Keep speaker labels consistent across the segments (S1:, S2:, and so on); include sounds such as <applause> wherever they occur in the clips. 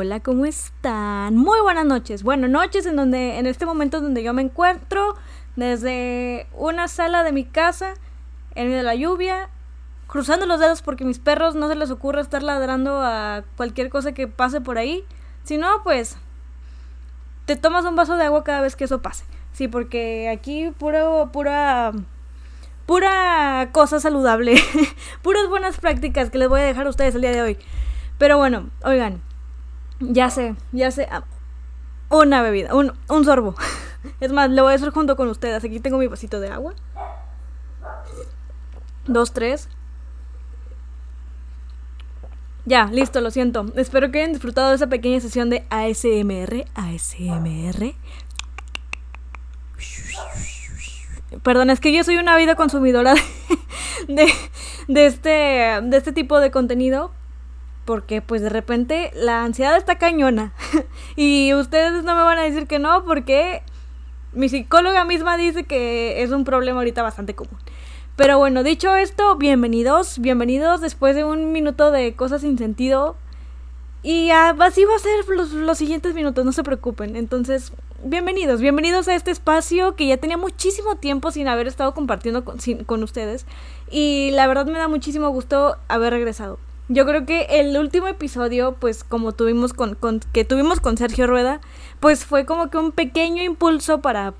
S1: hola, ¿cómo están? Muy buenas noches. Bueno, noches en donde, en este momento donde yo me encuentro, desde una sala de mi casa, en medio de la lluvia, cruzando los dedos porque mis perros no se les ocurre estar ladrando a cualquier cosa que pase por ahí. Si no, pues te tomas un vaso de agua cada vez que eso pase. Sí, porque aquí puro, pura, pura cosa saludable, <laughs> puras buenas prácticas que les voy a dejar a ustedes el día de hoy. Pero bueno, oigan, ya sé, ya sé. Ah, una bebida, un, sorbo. <laughs> Es más, lo voy a hacer junto con ustedes. Aquí tengo mi vasito de agua. Dos, tres. Ya, listo, lo siento. Espero que hayan disfrutado de esa pequeña sesión de ASMR. ASMR. Perdón, es que yo soy una vida consumidora <laughs> este, de este tipo de contenido porque pues de repente la ansiedad está cañona. <laughs> y ustedes no me van a decir que no porque mi psicóloga misma dice que es un problema ahorita bastante común. Pero bueno, dicho esto, bienvenidos, bienvenidos después de un minuto de cosas sin sentido. Y así va a ser los, los, siguientes minutos, no se preocupen. Entonces, bienvenidos, bienvenidos a este espacio que ya tenía muchísimo tiempo sin haber estado compartiendo con, con ustedes. Y la verdad me da muchísimo gusto haber regresado. Yo creo que el último episodio, pues como tuvimos con, que tuvimos con Sergio Rueda, pues fue como que un pequeño impulso para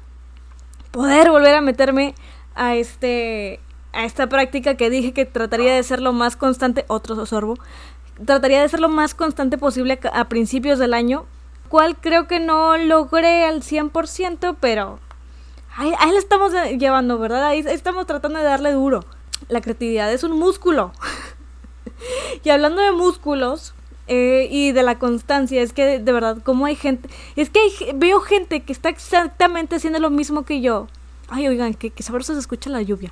S1: poder volver a meterme a este a esta práctica que dije que trataría de ser lo más constante, otro sorbo, trataría de ser lo más constante posible a, principios del año, cual creo que no logré al 100%, pero ahí, ahí lo estamos llevando, ¿verdad? Ahí estamos tratando de darle duro. La creatividad es un músculo. <laughs> y hablando de músculos eh, y de la constancia, es que de, verdad, como hay gente, es que veo gente que está exactamente haciendo lo mismo que yo. Ay, oigan, que sabroso se escucha la lluvia.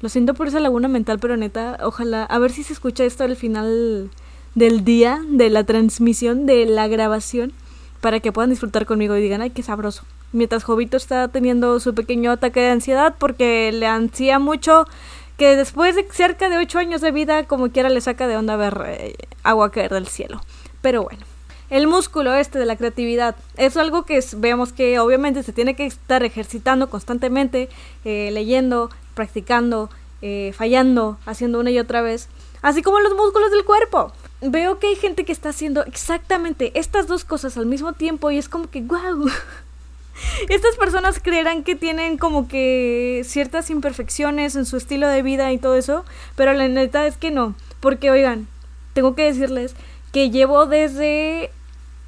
S1: Lo siento por esa laguna mental, pero neta, ojalá, a ver si se escucha esto al final del día, de la transmisión, de la grabación, para que puedan disfrutar conmigo y digan, ay, qué sabroso. Mientras Jovito está teniendo su pequeño ataque de ansiedad porque le ansía mucho que después de cerca de ocho años de vida, como quiera le saca de onda ver eh, agua caer del cielo. Pero bueno. El músculo este de la creatividad es algo que vemos que obviamente se tiene que estar ejercitando constantemente, eh, leyendo, practicando, eh, fallando, haciendo una y otra vez, así como los músculos del cuerpo. Veo que hay gente que está haciendo exactamente estas dos cosas al mismo tiempo y es como que, wow, <laughs> estas personas creerán que tienen como que ciertas imperfecciones en su estilo de vida y todo eso, pero la neta es que no, porque oigan, tengo que decirles que llevo desde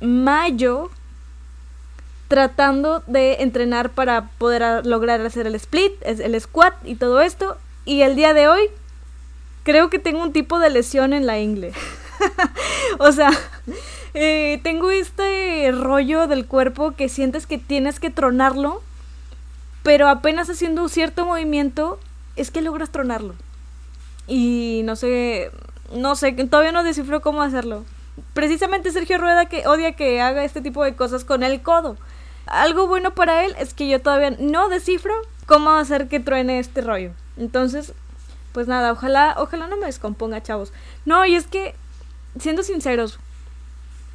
S1: mayo tratando de entrenar para poder lograr hacer el split, el squat y todo esto, y el día de hoy creo que tengo un tipo de lesión en la ingle. <laughs> o sea, eh, tengo este rollo del cuerpo que sientes que tienes que tronarlo, pero apenas haciendo un cierto movimiento es que logras tronarlo. Y no sé, no sé, todavía no descifro cómo hacerlo. Precisamente Sergio Rueda que odia que haga este tipo de cosas con el codo. Algo bueno para él es que yo todavía no descifro cómo hacer que truene este rollo. Entonces, pues nada, ojalá, ojalá no me descomponga, chavos. No, y es que, siendo sinceros,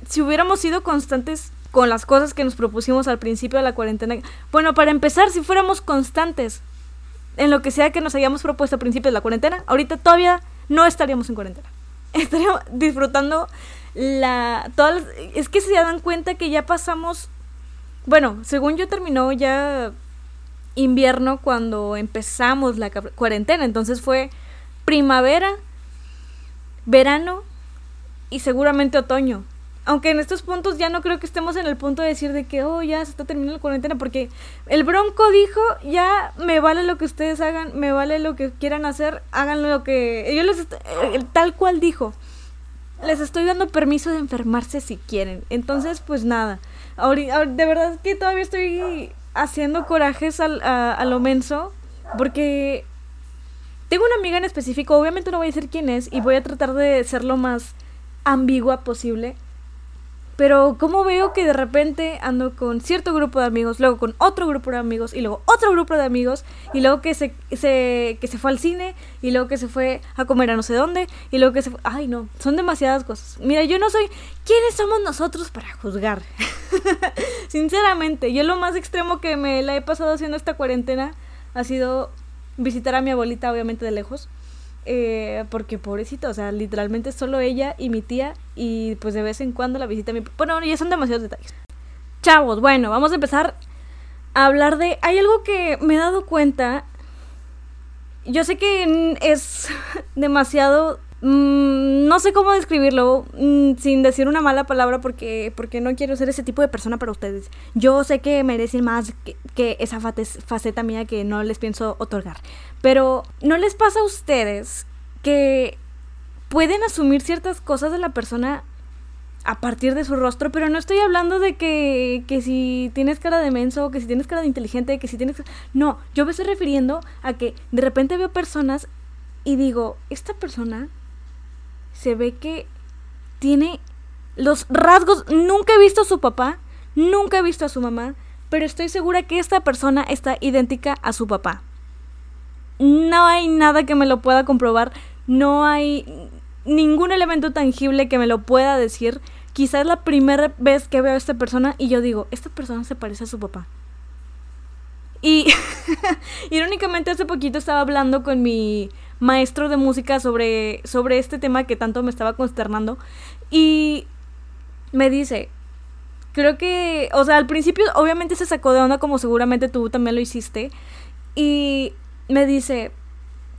S1: si hubiéramos sido constantes con las cosas que nos propusimos al principio de la cuarentena. Bueno, para empezar, si fuéramos constantes en lo que sea que nos hayamos propuesto al principio de la cuarentena, ahorita todavía no estaríamos en cuarentena. <laughs> Estaríamos disfrutando la... Todas es que se dan cuenta que ya pasamos... Bueno, según yo terminó ya invierno cuando empezamos la cuarentena. Entonces fue primavera, verano y seguramente otoño aunque en estos puntos ya no creo que estemos en el punto de decir de que, oh, ya se está terminando la cuarentena, porque el Bronco dijo, ya me vale lo que ustedes hagan, me vale lo que quieran hacer, hagan lo que... Yo les... Eh, tal cual dijo, les estoy dando permiso de enfermarse si quieren. Entonces, pues nada, de verdad que todavía estoy haciendo corajes a, a lo menso, porque tengo una amiga en específico, obviamente no voy a decir quién es, y voy a tratar de ser lo más ambigua posible Pero como veo que de repente ando con cierto grupo de amigos, luego con otro grupo de amigos, y luego otro grupo de amigos, y luego que se, se, que se fue al cine, y luego que se fue a comer a no sé dónde, y luego que se fue... Ay, no, son demasiadas cosas. Mira, yo no soy... ¿Quiénes somos nosotros para juzgar? <laughs> Sinceramente, yo lo más extremo que me la he pasado haciendo esta cuarentena ha sido visitar a mi abuelita, obviamente de lejos. Eh, porque pobrecita, o sea, literalmente solo ella y mi tía y pues de vez en cuando la visita mi... Bueno, ya son demasiados detalles. Chavos, bueno, vamos a empezar a hablar de... Hay algo que me he dado cuenta. Yo sé que es <laughs> demasiado... Mm, no sé cómo describirlo mm, sin decir una mala palabra porque, porque no quiero ser ese tipo de persona para ustedes. Yo sé que merecen más que, esa faceta mía que no les pienso otorgar. Pero ¿no les pasa a ustedes que pueden asumir ciertas cosas de la persona a partir de su rostro, pero no estoy hablando de que, que si tienes cara de menso, que si tienes cara de inteligente, que si tienes... No, yo me estoy refiriendo a que de repente veo personas y digo, esta persona se ve que tiene los rasgos, nunca he visto a su papá, nunca he visto a su mamá, pero estoy segura que esta persona está idéntica a su papá no hay nada que me lo pueda comprobar, no hay ningún elemento tangible que me lo pueda decir. Quizás es la primera vez que veo a esta persona y yo digo, esta persona se parece a su papá. Y <laughs> irónicamente hace poquito estaba hablando con mi maestro de música sobre, sobre este tema que tanto me estaba consternando y me dice, creo que, o sea, al principio obviamente se sacó de onda como seguramente tú también lo hiciste y me dice,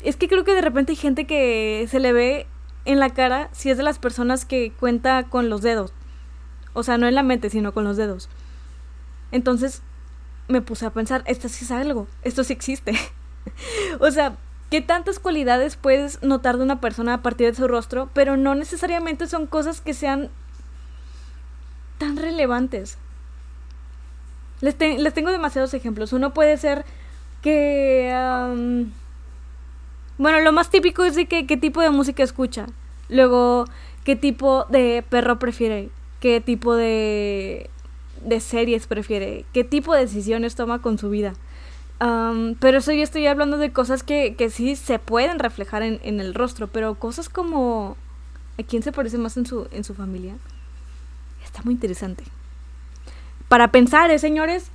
S1: es que creo que de repente hay gente que se le ve en la cara si es de las personas que cuenta con los dedos. O sea, no en la mente, sino con los dedos. Entonces me puse a pensar, esto sí es algo, esto sí existe. <laughs> o sea, ¿qué tantas cualidades puedes notar de una persona a partir de su rostro? Pero no necesariamente son cosas que sean tan relevantes. Les, les tengo demasiados ejemplos. Uno puede ser que... bueno, lo más típico es de que, qué tipo de música escucha. Luego, qué tipo de perro prefiere. Qué tipo de, de series prefiere. Qué tipo de decisiones toma con su vida. Pero eso yo estoy hablando de cosas que, que sí se pueden reflejar en, en, el rostro. Pero cosas como... ¿A quién se parece más en su, en su familia? Está muy interesante. Para pensar, ¿eh, señores?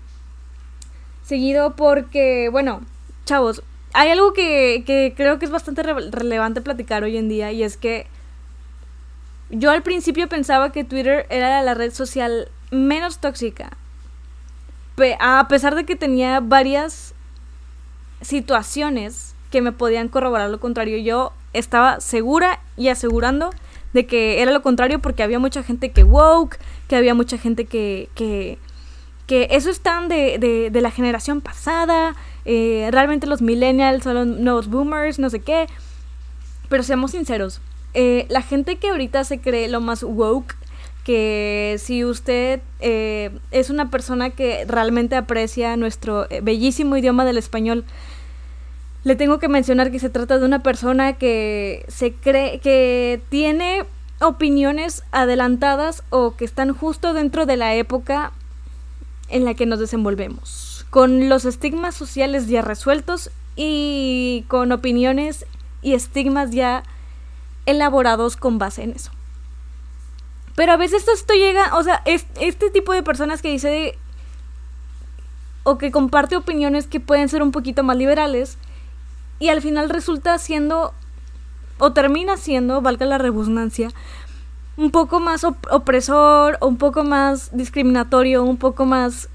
S1: Seguido porque, bueno, chavos, hay algo que, creo que es bastante relevante platicar hoy en día y es que yo al principio pensaba que Twitter era la red social menos tóxica. A pesar de que tenía varias situaciones que me podían corroborar lo contrario, yo estaba segura y asegurando de que era lo contrario porque había mucha gente que woke, que había mucha gente que, que que eso están de, de, de la generación pasada, eh, realmente los millennials son los nuevos boomers, no sé qué. Pero seamos sinceros, eh, la gente que ahorita se cree lo más woke, que si usted eh, es una persona que realmente aprecia nuestro bellísimo idioma del español, le tengo que mencionar que se trata de una persona que se cree que tiene opiniones adelantadas o que están justo dentro de la época en la que nos desenvolvemos, con los estigmas sociales ya resueltos y con opiniones y estigmas ya elaborados con base en eso. Pero a veces esto llega, o sea, este tipo de personas que dice o que comparte opiniones que pueden ser un poquito más liberales y al final resulta siendo o termina siendo, valga la redundancia, un poco más opresor, un poco más discriminatorio, un poco más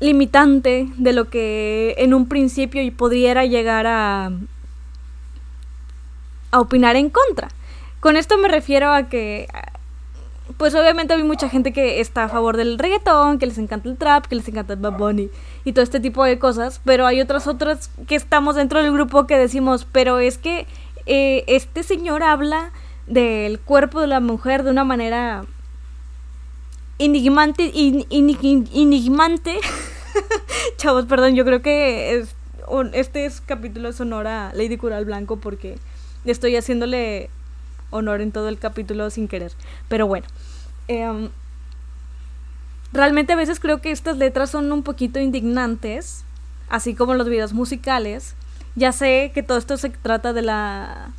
S1: limitante de lo que en un principio pudiera llegar a, a opinar en contra. Con esto me refiero a que, pues obviamente hay mucha gente que está a favor del reggaetón, que les encanta el trap, que les encanta el Bad Bunny y todo este tipo de cosas, pero hay otras otras que estamos dentro del grupo que decimos, pero es que eh, este señor habla del cuerpo de la mujer de una manera enigmante. <laughs> Chavos, perdón, yo creo que es, este es capítulo sonor a Lady Cural Blanco porque estoy haciéndole honor en todo el capítulo sin querer. Pero bueno, em, realmente a veces creo que estas letras son un poquito indignantes, así como los videos musicales. Ya sé que todo esto se trata de la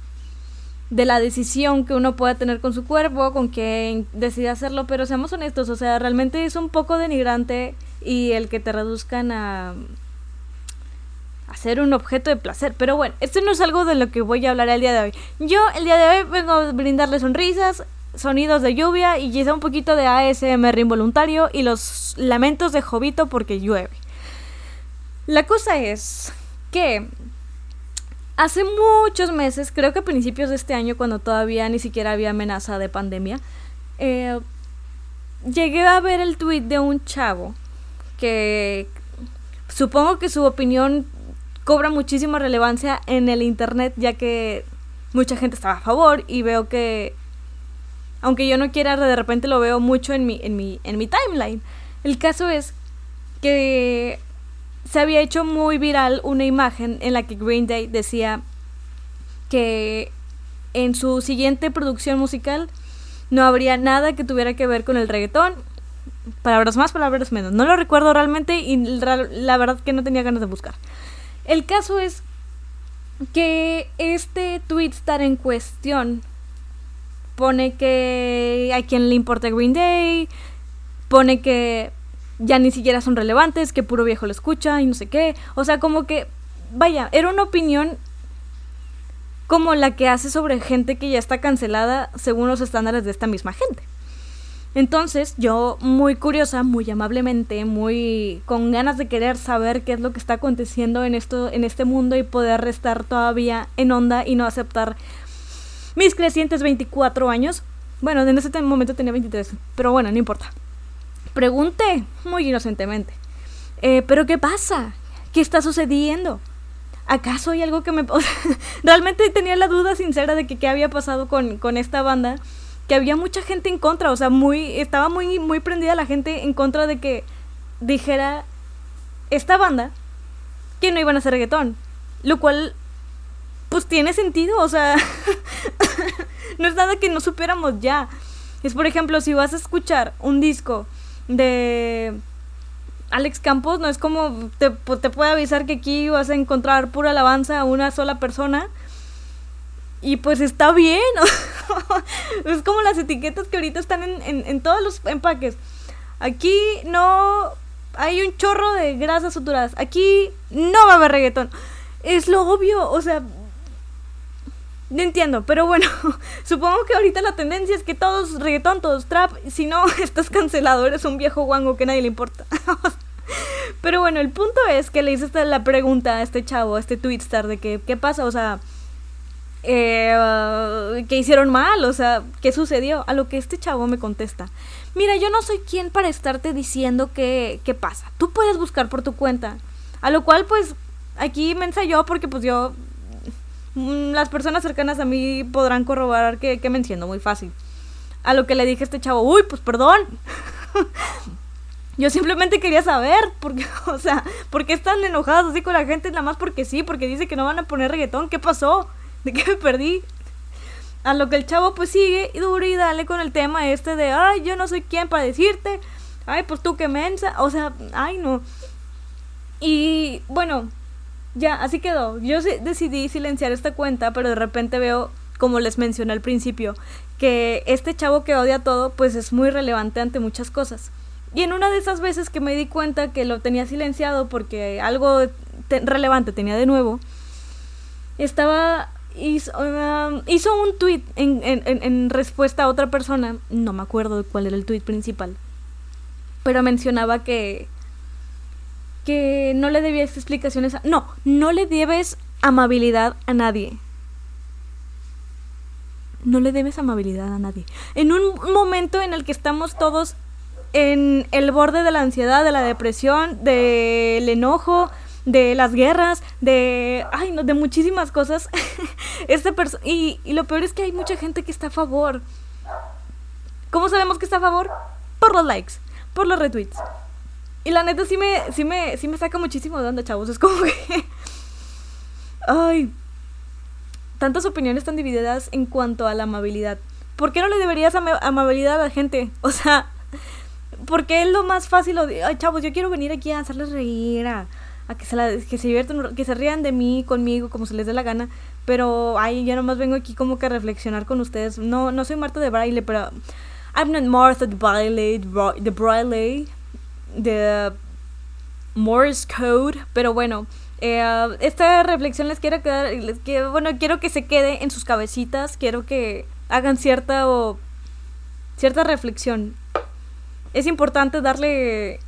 S1: de la decisión que uno pueda tener con su cuerpo, con quien decide hacerlo, pero seamos honestos, o sea, realmente es un poco denigrante y el que te reduzcan a hacer un objeto de placer. Pero bueno, esto no es algo de lo que voy a hablar el día de hoy. Yo el día de hoy vengo a brindarle sonrisas, sonidos de lluvia y quizá un poquito de ASMR involuntario y los lamentos de Jovito porque llueve. La cosa es que hace muchos meses, creo que a principios de este año, cuando todavía ni siquiera había amenaza de pandemia, eh, llegué a ver el tweet de un chavo que supongo que su opinión cobra muchísima relevancia en el internet ya que mucha gente estaba a favor y veo que aunque yo no quiera, de repente lo veo mucho en mi, en mi, en mi timeline. El caso es que se había hecho muy viral una imagen en la que Green Day decía que en su siguiente producción musical no habría nada que tuviera que ver con el reggaetón. Palabras más, palabras menos. No lo recuerdo realmente y la verdad que no tenía ganas de buscar. El caso es que este tweet estar en cuestión pone que a quien le importa Green Day, pone que ya ni siquiera son relevantes, que puro viejo lo escucha y no sé qué. O sea, como que, vaya, era una opinión como la que hace sobre gente que ya está cancelada según los estándares de esta misma gente. Entonces, yo muy curiosa, muy amablemente, muy con ganas de querer saber qué es lo que está aconteciendo en esto en este mundo y poder restar todavía en onda y no aceptar mis crecientes 24 años. Bueno, en ese momento tenía 23, pero bueno, no importa. Pregunté muy inocentemente, eh, ¿pero qué pasa? ¿Qué está sucediendo? ¿Acaso hay algo que me... <laughs> realmente tenía la duda sincera de que qué había pasado con, con esta banda, que había mucha gente en contra, o sea, muy, estaba muy, muy prendida la gente en contra de que dijera esta banda que no iban a hacer reggaetón, lo cual pues tiene sentido, o sea, <laughs> no es nada que no supiéramos ya. Es por ejemplo, si vas a escuchar un disco de Alex Campos, no es como te, te puede avisar que aquí vas a encontrar pura alabanza a una sola persona. Y pues está bien. <laughs> es como las etiquetas que ahorita están en, en, todos los empaques. Aquí no hay un chorro de grasas saturadas. Aquí no va a haber reggaetón. Es lo obvio, o sea, no entiendo, pero bueno, <laughs> supongo que ahorita la tendencia es que todos reggaetón, todos trap, si no, <laughs> estás cancelado, eres un viejo guango que nadie le importa. pero bueno, el punto es que le hice la pregunta a este chavo, a este twitstar, de que, ¿qué pasa? O sea, eh, ¿qué hicieron mal? O sea, ¿qué sucedió? A lo que este chavo me contesta, mira, yo no soy quien para estarte diciendo qué, qué pasa. Tú puedes buscar por tu cuenta. A lo cual, pues, aquí me ensayó porque pues yo Mm, las personas cercanas a mí podrán corroborar que, que me entiendo muy fácil. A lo que le dije a este chavo, uy, pues perdón. <laughs> Yo simplemente quería saber, porque, <laughs> o sea, ¿por qué están enojados así con la gente? Nada más porque sí, porque dice que no van a poner reggaetón. ¿Qué pasó? ¿De qué me perdí? A lo que el chavo pues sigue y duro y dale con el tema este de, ay, yo no soy quien para decirte. Ay, pues tú qué mensa. O sea, ay, no. Y bueno, ya, así quedó. Yo decidí silenciar esta cuenta, pero de repente veo, como les mencioné al principio, que este chavo que odia todo, pues es muy relevante ante muchas cosas. Y en una de esas veces que me di cuenta que lo tenía silenciado porque algo relevante tenía de nuevo, estaba hizo, um, hizo un tweet en, en, en, respuesta a otra persona, no me acuerdo cuál era el tweet principal, pero mencionaba que que no le debías explicaciones a... No, no le debes amabilidad a nadie. No le debes amabilidad a nadie. En un momento en el que estamos todos en el borde de la ansiedad, de la depresión, del enojo, de las guerras, de ay, no, de muchísimas cosas. <laughs> Esta y, y lo peor es que hay mucha gente que está a favor. ¿Cómo sabemos que está a favor? Por los likes, por los retweets. Y la neta sí me, sí me, sí me saca muchísimo de onda, chavos. Es como <laughs> que... Ay. Tantas opiniones tan divididas en cuanto a la amabilidad. ¿Por qué no le deberías amabilidad a la gente? <laughs> O sea, porque es lo más fácil, ay chavos, yo quiero venir aquí a hacerles reír, que, se la, que se diviertan, que se rían de mí, conmigo, como se les dé la gana, pero ay, ya nomás vengo aquí como que a reflexionar con ustedes. No, no soy Marta de Braille, pero I'm not Martha de Braille, de Braille, de Morse Code, pero bueno, eh, esta reflexión les quiero quedar, les quiero, bueno, quiero que se quede en sus cabecitas, quiero que hagan cierta o cierta reflexión. Es importante darle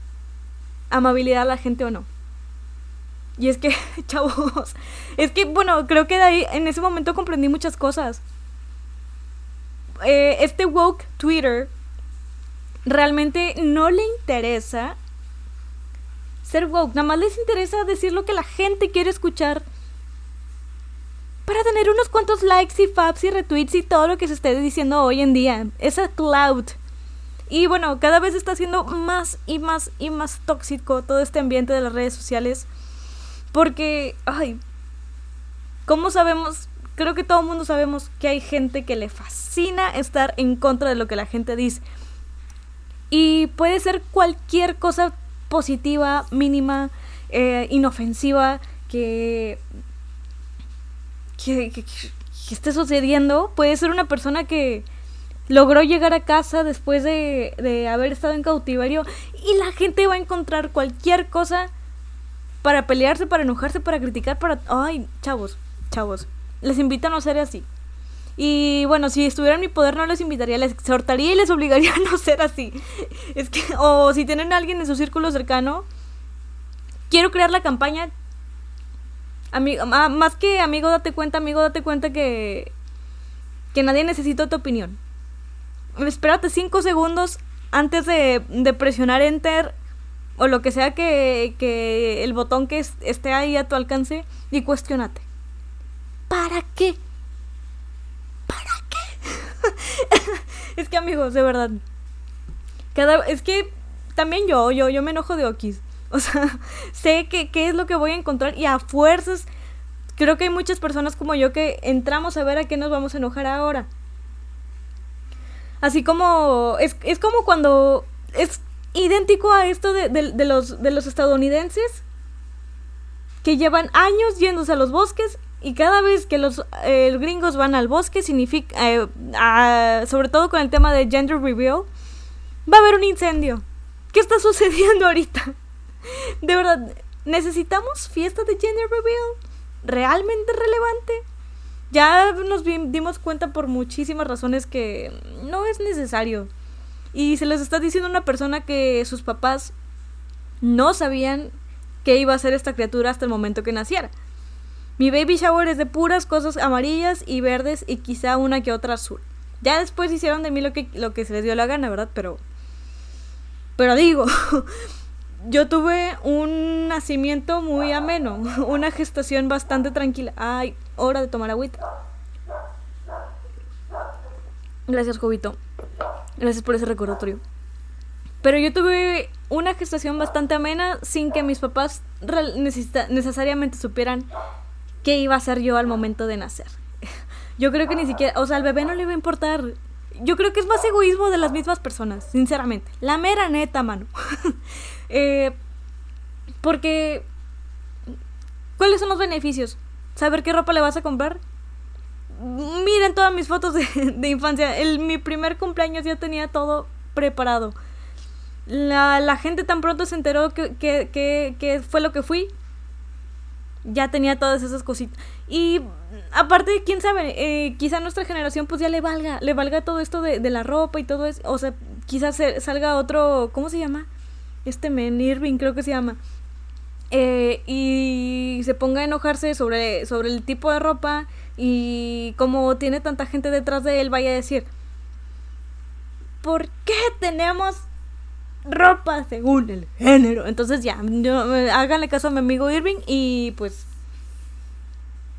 S1: amabilidad a la gente o no. Y es que, <laughs> chavos, es que, bueno, creo que de ahí, en ese momento comprendí muchas cosas. Eh, este woke Twitter realmente no le interesa ser woke, nada más les interesa decir lo que la gente quiere escuchar para tener unos cuantos likes y faps y retweets y todo lo que se esté diciendo hoy en día. Esa cloud. Y bueno, cada vez está siendo más y más y más tóxico todo este ambiente de las redes sociales. Porque, ay, ¿cómo sabemos? Creo que todo el mundo sabemos que hay gente que le fascina estar en contra de lo que la gente dice. Y puede ser cualquier cosa positiva, mínima, eh, inofensiva, que que, esté sucediendo. Puede ser una persona que logró llegar a casa después de, de haber estado en cautiverio y la gente va a encontrar cualquier cosa para pelearse, para enojarse, para criticar, para... Ay, chavos, chavos. Les invito a no ser así. Y bueno, si estuviera en mi poder no les invitaría, les exhortaría y les obligaría a no ser así. <laughs> Es que, o si tienen a alguien en su círculo cercano, quiero crear la campaña Amigo, más que amigo, date cuenta, amigo, date cuenta que, que nadie necesita tu opinión. Espérate cinco segundos antes de, de presionar enter o lo que sea que, que el botón que esté ahí a tu alcance y cuestionate. ¿Para qué? ¿Para qué? <laughs> es que amigos, de verdad. Cada, es que también yo, yo, yo me enojo de Okis. <laughs> O sea, sé que, qué es lo que voy a encontrar y a fuerzas creo que hay muchas personas como yo que entramos a ver a qué nos vamos a enojar ahora. Así como es, es como cuando es idéntico a esto de, los, de los estadounidenses que llevan años yéndose a los bosques y cada vez que los eh, gringos van al bosque significa, eh, sobre todo con el tema de gender reveal, va a haber un incendio. ¿Qué está <laughs> sucediendo ahorita? De verdad, ¿necesitamos fiesta de gender reveal? ¿Realmente relevante? Ya nos dimos cuenta por muchísimas razones que no es necesario. Y se les está diciendo una persona que sus papás no sabían qué iba a ser esta criatura hasta el momento que naciera. Mi baby shower es de puras cosas amarillas y verdes y quizá una que otra azul. Ya después hicieron de mí lo que, lo que se les dio la gana, ¿verdad? Pero... Pero digo, <laughs> yo tuve un nacimiento muy ameno, <laughs> una gestación bastante tranquila. Ay, hora de tomar agüita. Gracias, Jovito. Gracias por ese recordatorio. Pero yo tuve una gestación bastante amena sin que mis papás necesariamente supieran qué iba a hacer yo al momento de nacer. <laughs> Yo creo que ni siquiera, o sea, al bebé no le iba a importar. Yo creo que es más egoísmo de las mismas personas, sinceramente. La mera neta, mano. <laughs> Eh, porque, ¿cuáles son los beneficios? ¿Saber qué ropa le vas a comprar? Miren todas mis fotos <laughs> de, infancia. El, mi primer cumpleaños ya tenía todo preparado. La, la gente tan pronto se enteró que, que, que, fue lo que fui. Ya tenía todas esas cositas. Y aparte, quién sabe, eh, quizá nuestra generación pues ya le valga, le valga todo esto de, de la ropa y todo eso. O sea, quizás salga otro, ¿cómo se llama? este men, Irving creo que se llama, eh, y se ponga a enojarse sobre, sobre el tipo de ropa y como tiene tanta gente detrás de él, vaya a decir, ¿por qué tenemos ropa según el género? Entonces ya, eh, háganle caso a mi amigo Irving y pues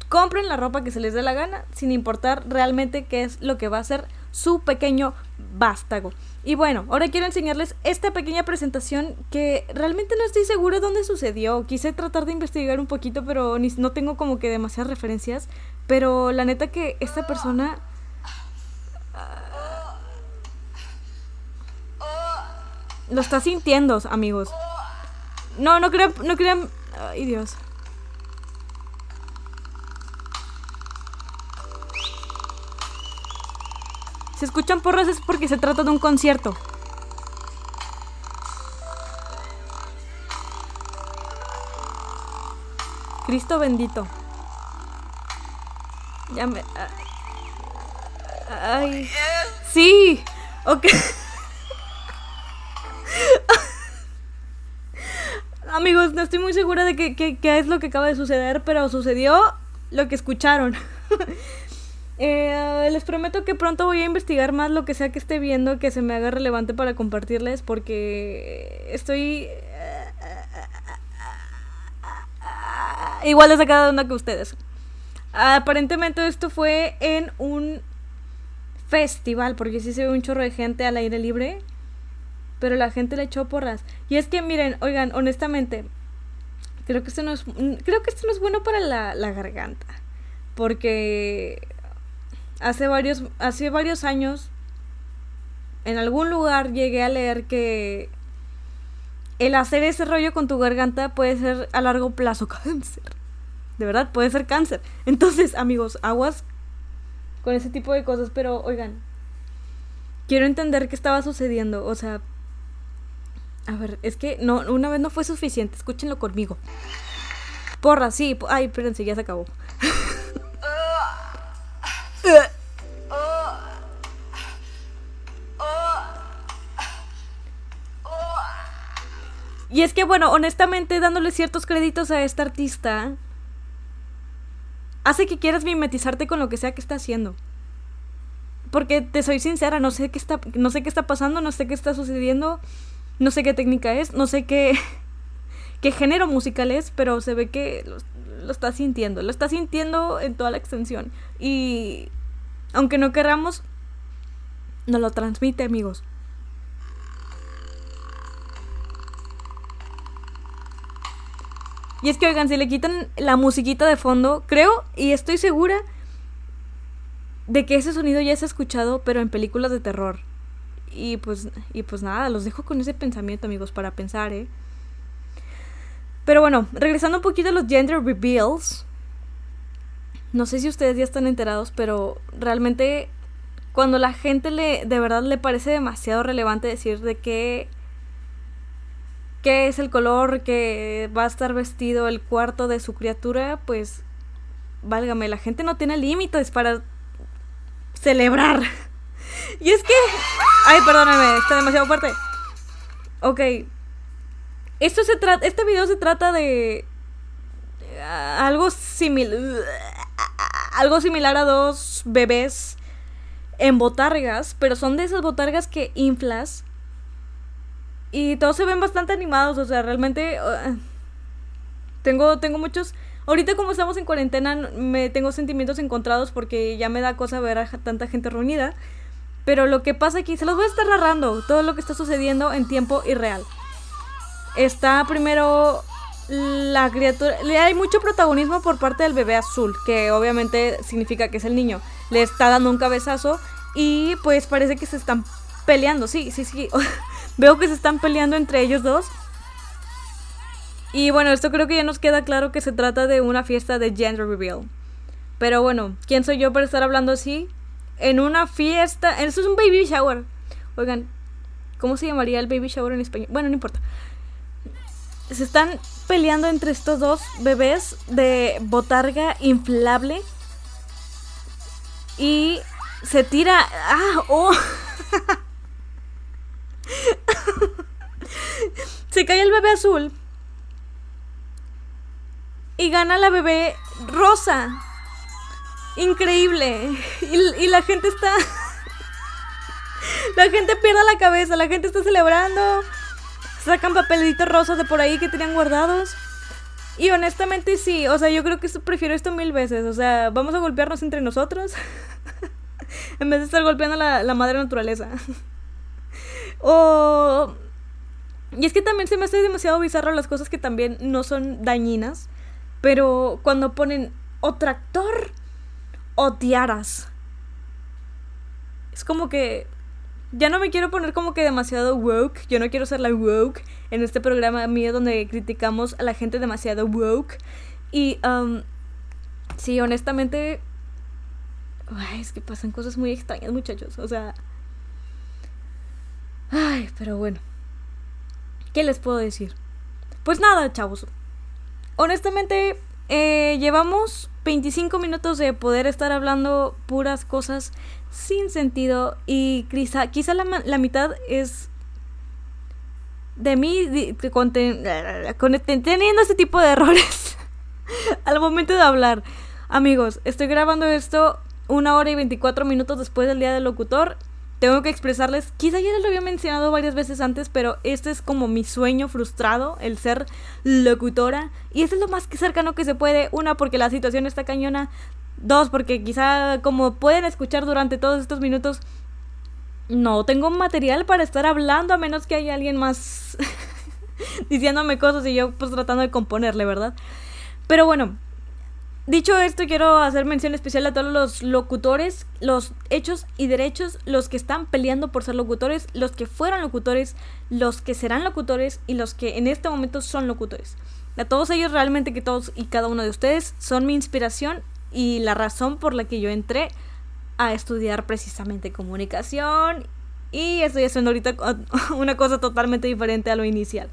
S1: compren la ropa que se les dé la gana, sin importar realmente qué es lo que va a ser su pequeño vástago. Y bueno, ahora quiero enseñarles esta pequeña presentación que realmente no estoy segura dónde sucedió. Quise tratar de investigar un poquito, pero no tengo como que demasiadas referencias. Pero la neta que esta persona... Lo está sintiendo, amigos. No, no crean, no crean. Ay, Dios. Si escuchan porras es porque se trata de un concierto. Cristo bendito. Ya me. ah, Ay. Sí. Ok. Amigos, no estoy muy segura de qué que, es lo que acaba de suceder, pero sucedió lo que escucharon. Eh, les prometo que pronto voy a investigar más lo que sea que esté viendo que se me haga relevante para compartirles porque estoy igual de sacada de onda que ustedes. Aparentemente esto fue en un festival porque sí se ve un chorro de gente al aire libre, pero la gente le echó porras. Y es que miren, oigan, honestamente, creo que esto no es creo que esto no es bueno para la, la garganta porque hace varios, hace varios años, en algún lugar llegué a leer que el hacer ese rollo con tu garganta puede ser a largo plazo <laughs> cáncer. De verdad, puede ser cáncer. Entonces, amigos, aguas con ese tipo de cosas, pero oigan, quiero entender qué estaba sucediendo. O sea, a ver, es que no, una vez no fue suficiente, escúchenlo conmigo. Porra, sí, ay, espérense, ya se acabó. <laughs> Y es que, bueno, honestamente, dándole ciertos créditos a esta artista, hace que quieras mimetizarte con lo que sea que está haciendo. Porque te soy sincera, no sé qué está, no sé qué está pasando, no sé qué está sucediendo, no sé qué técnica es, no sé qué, <laughs> qué género musical es, pero se ve que lo, lo está sintiendo, lo está sintiendo en toda la extensión. Y aunque no queramos, nos lo transmite, amigos. Y es que, oigan, si le quitan la musiquita de fondo, creo y estoy segura de que ese sonido ya se ha escuchado, pero en películas de terror. Y pues, y pues nada, los dejo con ese pensamiento, amigos, para pensar, ¿eh? Pero bueno, regresando un poquito a los gender reveals. No sé si ustedes ya están enterados, pero realmente cuando la gente le de verdad le parece demasiado relevante decir de qué qué es el color que va a estar vestido el cuarto de su criatura, pues válgame, la gente no tiene límites para celebrar. <laughs> Y es que ay, perdóname, está demasiado fuerte. Ok. Esto se trata este video se trata de algo similar algo similar a dos bebés en botargas, pero son de esas botargas que inflas y todos se ven bastante animados, o sea, realmente uh, tengo tengo muchos ahorita como estamos en cuarentena me tengo sentimientos encontrados porque ya me da cosa ver a tanta gente reunida, pero lo que pasa aquí se los voy a estar narrando todo lo que está sucediendo en tiempo irreal. Está primero la criatura. Hay mucho protagonismo por parte del bebé azul, que obviamente significa que es el niño. Le está dando un cabezazo y pues parece que se están peleando. Sí, sí, sí. <laughs> Veo que se están peleando entre ellos dos. Y bueno, esto creo que ya nos queda claro que se trata de una fiesta de gender reveal. Pero bueno, ¿quién soy yo para estar hablando así? En una fiesta. Eso es un baby shower. Oigan, ¿cómo se llamaría el baby shower en español? Bueno, no importa se están peleando entre estos dos bebés de botarga inflable. Y se tira. ¡Ah! ¡Oh! <laughs> se cae el bebé azul. Y gana la bebé rosa. Increíble. Y, la gente está. la gente pierde la cabeza. La gente está celebrando sacan papelitos rosas de por ahí que tenían guardados. Y honestamente sí, o sea, yo creo que prefiero esto mil veces. O sea, vamos a golpearnos entre nosotros. <laughs> en vez de estar golpeando la madre naturaleza. <laughs> o... Y es que también se me hace demasiado bizarro las cosas que también no son dañinas. Pero cuando ponen o tractor o tiaras. Es como que ya no me quiero poner como que demasiado woke. Yo no quiero ser la woke en este programa mío donde criticamos a la gente demasiado woke. Y, um, sí, honestamente, ay, es que pasan cosas muy extrañas, muchachos. O sea, ay, pero bueno. ¿Qué les puedo decir? Pues nada, chavos. Honestamente, eh, llevamos 25 minutos de poder estar hablando puras cosas sin sentido y quizá, quizá la, mitad es de mí con, teniendo ese tipo de errores <laughs> al momento de hablar. Amigos, estoy grabando esto una hora y 24 minutos después del día del locutor. Tengo que expresarles, quizá ya lo había mencionado varias veces antes, pero este es como mi sueño frustrado, el ser locutora. Y eso es lo más cercano que se puede. Una, porque la situación está cañona. Dos, porque quizá como pueden escuchar durante todos estos minutos, no tengo material para estar hablando a menos que haya alguien más <laughs> diciéndome cosas y yo pues tratando de componerle, ¿verdad? Pero bueno, dicho esto, quiero hacer mención especial a todos los locutores, los hechos y derechos, los que están peleando por ser locutores, los que fueron locutores, los que serán locutores y los que en este momento son locutores. A todos ellos realmente que todos y cada uno de ustedes son mi inspiración y la razón por la que yo entré a estudiar precisamente comunicación y estoy haciendo ahorita <laughs> una cosa totalmente diferente a lo inicial.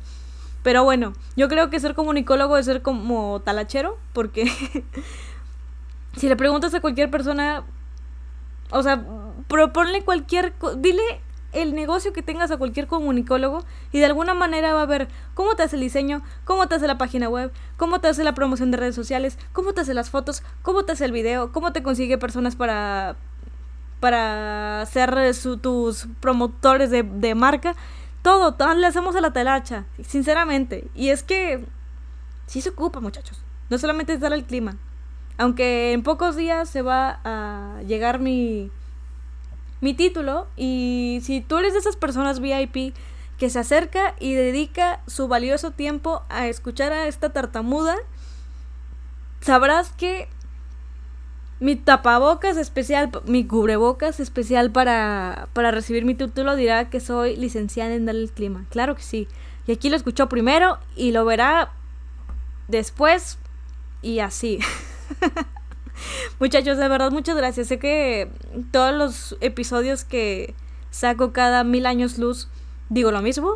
S1: Pero bueno, yo creo que ser comunicólogo es ser como talachero, porque <laughs> si le preguntas a cualquier persona, o sea, proponle cualquier, dile el negocio que tengas a cualquier comunicólogo y de alguna manera va a ver cómo te hace el diseño, cómo te hace la página web, cómo te hace la promoción de redes sociales, cómo te hace las fotos, cómo te hace el video, cómo te consigue personas para para ser tus promotores de marca. Todo, todo le hacemos a la telacha, sinceramente. Y es que sí se ocupa, muchachos. No solamente es dar el clima. Aunque en pocos días se va a llegar mi, mi título y si tú eres de esas personas VIP que se acerca y dedica su valioso tiempo a escuchar a esta tartamuda, sabrás que mi tapabocas especial, mi cubrebocas especial para, para recibir mi título dirá que soy licenciada en el clima. Claro que sí. Y aquí lo escuchó primero y lo verá después y así. <laughs> Muchachos, de verdad, muchas gracias. Sé que todos los episodios que saco cada mil años luz digo lo mismo.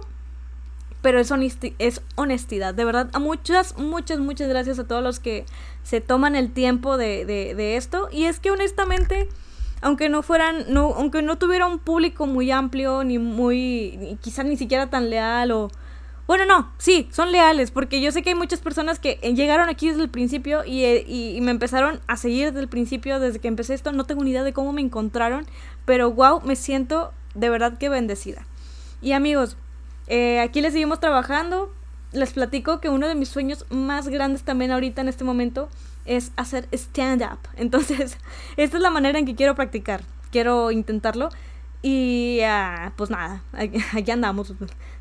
S1: Pero es, es honestidad. De verdad, a muchas, muchas, muchas gracias a todos los que se toman el tiempo de, de, esto. Y es que honestamente, aunque no fueran, no, aunque no tuviera un público muy amplio, ni muy, quizás ni siquiera tan leal o bueno, no, sí, son leales, porque yo sé que hay muchas personas que eh, llegaron aquí desde el principio eh, y, me empezaron a seguir desde el principio, desde que empecé esto. No tengo ni idea de cómo me encontraron, pero wow, me siento de verdad que bendecida. Y amigos, eh, aquí les seguimos trabajando. Les platico que uno de mis sueños más grandes también ahorita en este momento es hacer stand-up. <laughs> Entonces, esta es la manera en que quiero practicar. Quiero intentarlo. Y uh, pues nada, aquí <laughs> andamos,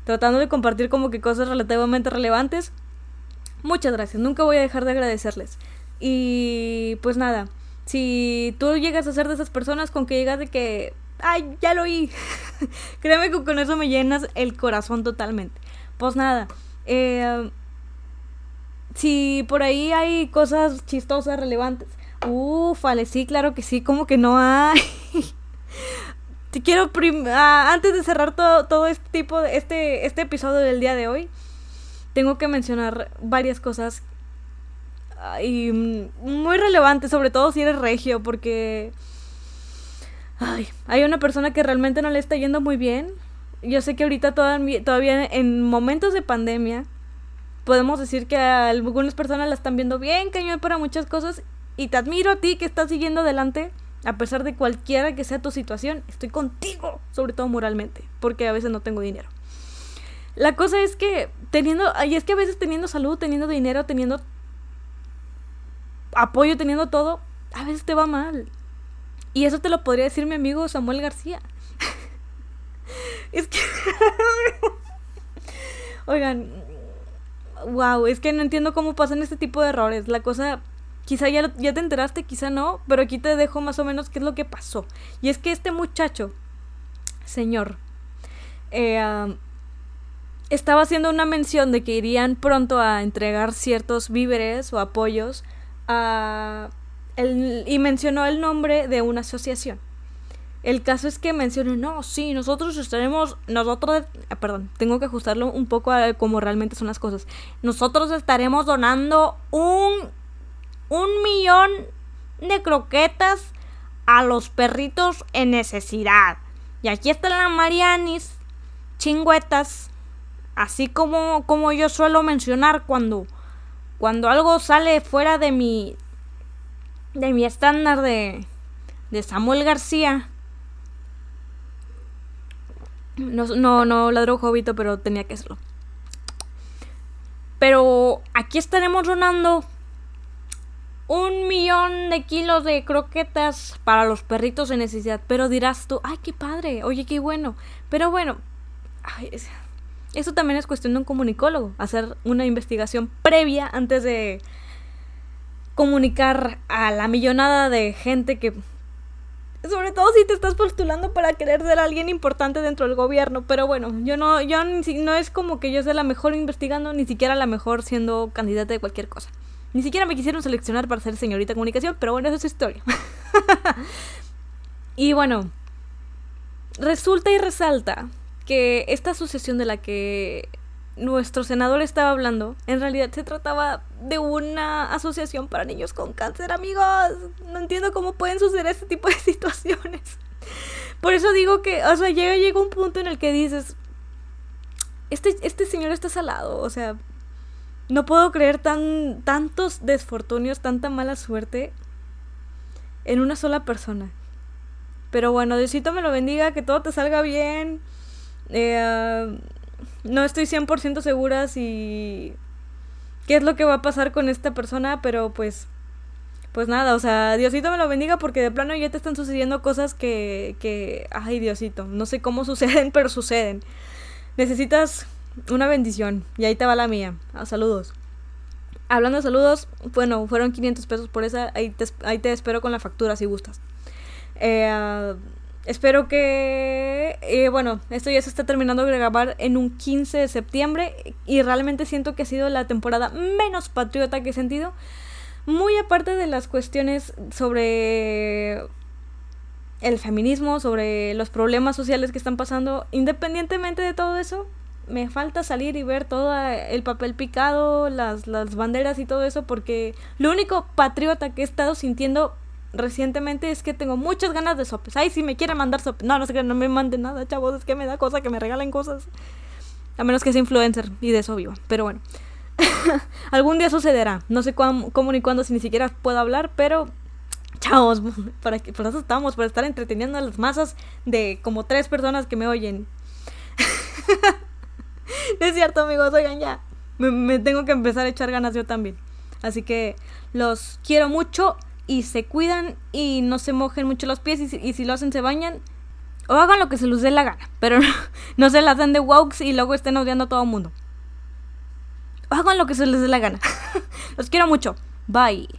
S1: tratando de compartir como que cosas relativamente relevantes. Muchas gracias, nunca voy a dejar de agradecerles. Y pues nada, si tú llegas a ser de esas personas con que llegas de que, ay, ya lo oí, <laughs> créeme que con eso me llenas el corazón totalmente. Pues nada, eh, si por ahí hay cosas chistosas, relevantes, ufale, sí, claro que sí, como que no hay. <laughs> te quiero ah, antes de cerrar todo, todo este tipo de este, este episodio del día de hoy, tengo que mencionar varias cosas y muy relevantes, sobre todo si eres regio, porque ay, hay una persona que realmente no le está yendo muy bien. Yo sé que ahorita todavía, todavía en momentos de pandemia podemos decir que algunas personas la están viendo bien, cañón para muchas cosas y te admiro a ti que estás siguiendo adelante a pesar de cualquiera que sea tu situación, estoy contigo, sobre todo moralmente, porque a veces no tengo dinero. La cosa es que teniendo, y es que a veces teniendo salud, teniendo dinero, teniendo apoyo, teniendo todo, a veces te va mal. Y eso te lo podría decir mi amigo Samuel García. es que... <laughs> Oigan, wow, es que no entiendo cómo pasan este tipo de errores. La cosa Quizá ya, ya te enteraste, quizá no, pero aquí te dejo más o menos qué es lo que pasó. Y es que este muchacho señor eh, estaba haciendo una mención de que irían pronto a entregar ciertos víveres o apoyos a y mencionó el nombre de una asociación. El caso es que mencionó, no, sí, nosotros estaremos, nosotros, ah, perdón, tengo que ajustarlo un poco a cómo realmente son las cosas. Nosotros estaremos donando un, un millón de croquetas a los perritos en necesidad. Y aquí está la Marianis, chingüetas, así como, como yo suelo mencionar cuando, cuando algo sale fuera de mi, de mi estándar de, de Samuel García. No, no, no ladró Jovito, pero tenía que hacerlo. Pero aquí estaremos donando un millón de kilos de croquetas para los perritos en necesidad. Pero dirás tú, ay, qué padre, oye, qué bueno. Pero bueno, eso también es cuestión de un comunicólogo, hacer una investigación previa antes de comunicar a la millonada de gente que sobre todo si te estás postulando para querer ser alguien importante dentro del gobierno, pero bueno, yo no yo no es como que yo sea la mejor investigando, ni siquiera la mejor siendo candidata de cualquier cosa. Ni siquiera me quisieron seleccionar para ser señorita comunicación, pero bueno, esa es historia. <laughs> y bueno, resulta y resalta que esta asociación de la que nuestro senador estaba hablando, en realidad se trataba de una asociación para niños con cáncer, amigos. No entiendo cómo pueden suceder este tipo de <laughs> situaciones. Por eso digo que, o sea, llega, llega un punto en el que dices, este, este señor está salado, o sea, no puedo creer tan, tantos desfortunios, tanta mala suerte en una sola persona. Pero bueno, Diosito me lo bendiga, que todo te salga bien. Eh, no estoy 100% segura si... qué es lo que va a pasar con esta persona, pero pues... Pues nada, o sea, Diosito me lo bendiga porque de plano ya te están sucediendo cosas que... que... Ay, Diosito, no sé cómo <laughs> suceden, pero suceden. Necesitas una bendición y ahí te va la mía. Ah, saludos. Hablando de saludos, bueno, fueron 500 pesos por esa. Ahí te, ahí te espero con la factura si gustas. Eh, Espero que, eh, bueno, esto ya se está terminando de grabar en un 15 de septiembre y realmente siento que ha sido la temporada menos patriota que he sentido. Muy aparte de las cuestiones sobre el feminismo, sobre los problemas sociales que están pasando, independientemente de todo eso, me falta salir y ver todo el papel picado, las, las banderas y todo eso, porque lo único patriota que he estado sintiendo recientemente es que tengo muchas ganas de sopes. Ay, si me quieren mandar sopes. No, no sé no me manden nada, chavos. Es que me da cosa que me regalen cosas. A menos que sea influencer y de eso vivo. Pero bueno. <laughs> Algún día sucederá. No sé cómo, ni cuándo, si ni siquiera puedo hablar, pero. Chavos, <laughs> para que, por eso estamos, para estar entreteniendo a las masas de como tres personas que me oyen. <laughs> es cierto, amigos, oigan ya. me tengo que empezar a echar ganas yo también. Así que los quiero mucho y se cuidan y no se mojen mucho los pies y si, lo hacen se bañan o hagan lo que se les dé la gana, pero no, se las den de wokes y luego estén odiando a todo el mundo. Hagan lo que se les dé la gana. <laughs> los quiero mucho. Bye.